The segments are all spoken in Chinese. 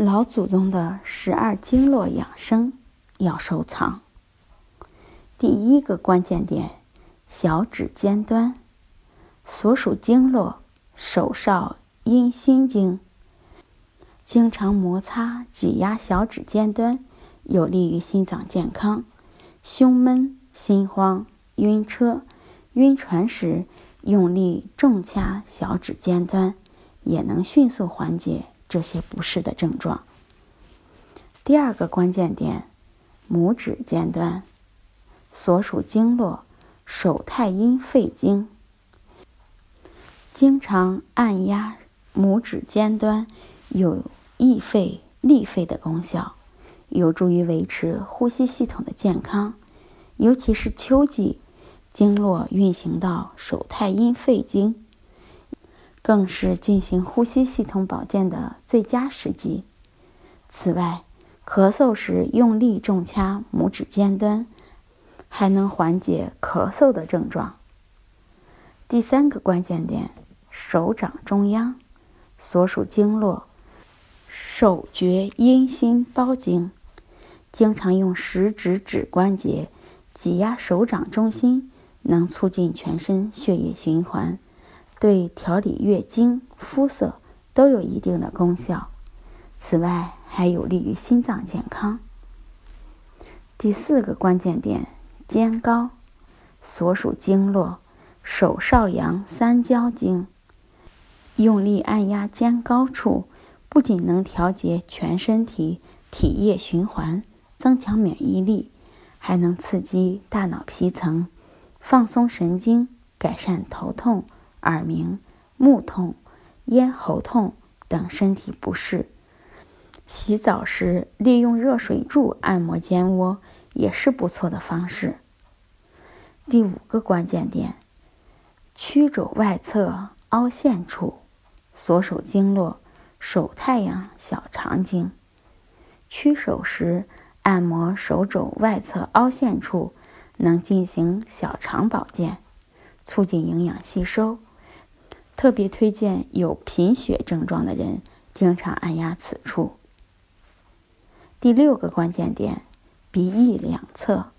老祖宗的十二经络养生要收藏。第一个关键点，小指尖端，所属经络手少阴心经。经常摩擦挤压小指尖端，有利于心脏健康。胸闷、心慌、晕车、晕船时，用力重掐小指尖端，也能迅速缓解。这些不适的症状。第二个关键点，拇指尖端，所属经络手太阴肺经。经常按压拇指尖端，有益肺利肺的功效，有助于维持呼吸系统的健康。尤其是秋季，经络运行到手太阴肺经。更是进行呼吸系统保健的最佳时机。此外，咳嗽时用力重掐拇指尖端，还能缓解咳嗽的症状。第三个关键点，手掌中央，所属经络手厥阴心包经。经常用食指指关节挤压手掌中心，能促进全身血液循环。对调理月经、肤色都有一定的功效，此外还有利于心脏健康。第四个关键点，肩高，所属经络手少阳三焦经。用力按压肩高处，不仅能调节全身体体液循环，增强免疫力，还能刺激大脑皮层，放松神经，改善头痛。耳鸣、目痛、咽喉痛等身体不适，洗澡时利用热水柱按摩肩窝也是不错的方式。第五个关键点，曲肘外侧凹陷处，所属经络手太阳小肠经。屈手时按摩手肘外侧凹陷处，能进行小肠保健，促进营养吸收。特别推荐有贫血症状的人经常按压此处。第六个关键点，鼻翼两侧，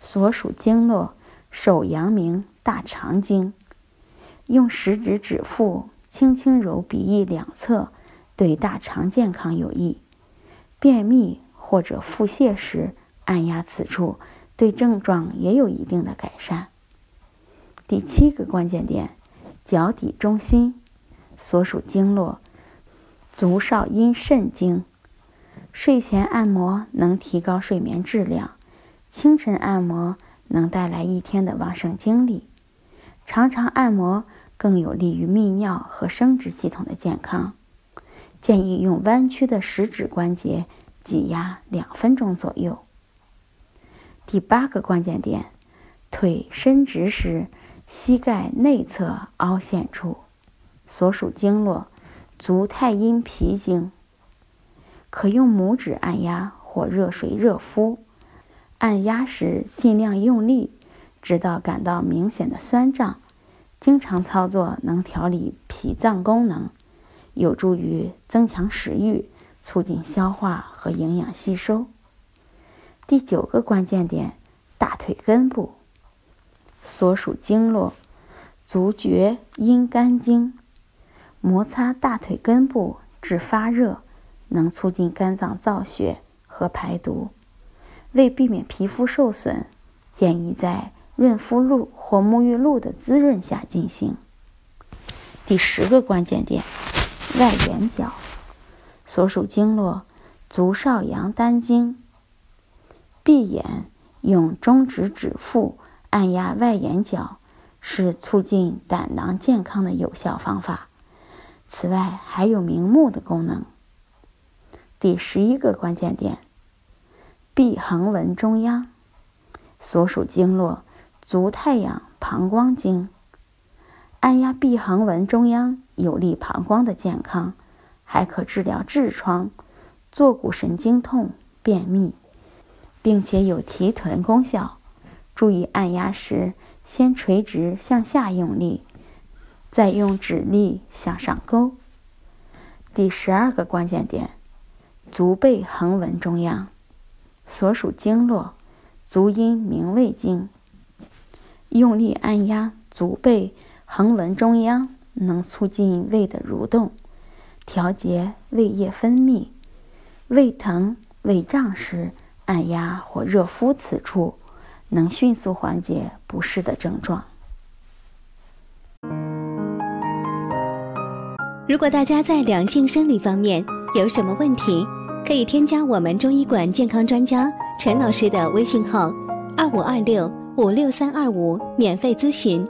所属经络手阳明大肠经。用食指指腹轻轻揉鼻翼两侧，对大肠健康有益。便秘或者腹泻时按压此处，对症状也有一定的改善。第七个关键点。脚底中心所属经络足少阴肾经，睡前按摩能提高睡眠质量，清晨按摩能带来一天的旺盛精力，常常按摩更有利于泌尿和生殖系统的健康。建议用弯曲的食指关节挤压两分钟左右。第八个关键点，腿伸直时。膝盖内侧凹陷处，所属经络足太阴脾经。可用拇指按压或热水热敷，按压时尽量用力，直到感到明显的酸胀。经常操作能调理脾脏功能，有助于增强食欲，促进消化和营养吸收。第九个关键点，大腿根部。所属经络，足厥阴肝经。摩擦大腿根部至发热，能促进肝脏造血和排毒。为避免皮肤受损，建议在润肤露或沐浴露的滋润下进行。第十个关键点，外眼角。所属经络，足少阳丹经。闭眼，用中指指腹。按压外眼角是促进胆囊健康的有效方法。此外，还有明目的功能。第十一个关键点：臂横纹中央，所属经络足太阳膀胱经。按压臂横纹中央，有利膀胱的健康，还可治疗痔疮、坐骨神经痛、便秘，并且有提臀功效。注意按压时，先垂直向下用力，再用指力向上勾。第十二个关键点。足背横纹中央，所属经络足阴明胃经。用力按压足背横纹中央，能促进胃的蠕动，调节胃液分泌。胃疼、胃胀时，按压或热敷此处，能迅速缓解不适的症状。如果大家在两性生理方面有什么问题，可以添加我们中医馆健康专家陈老师的微信号：二五二六五六三二五，免费咨询。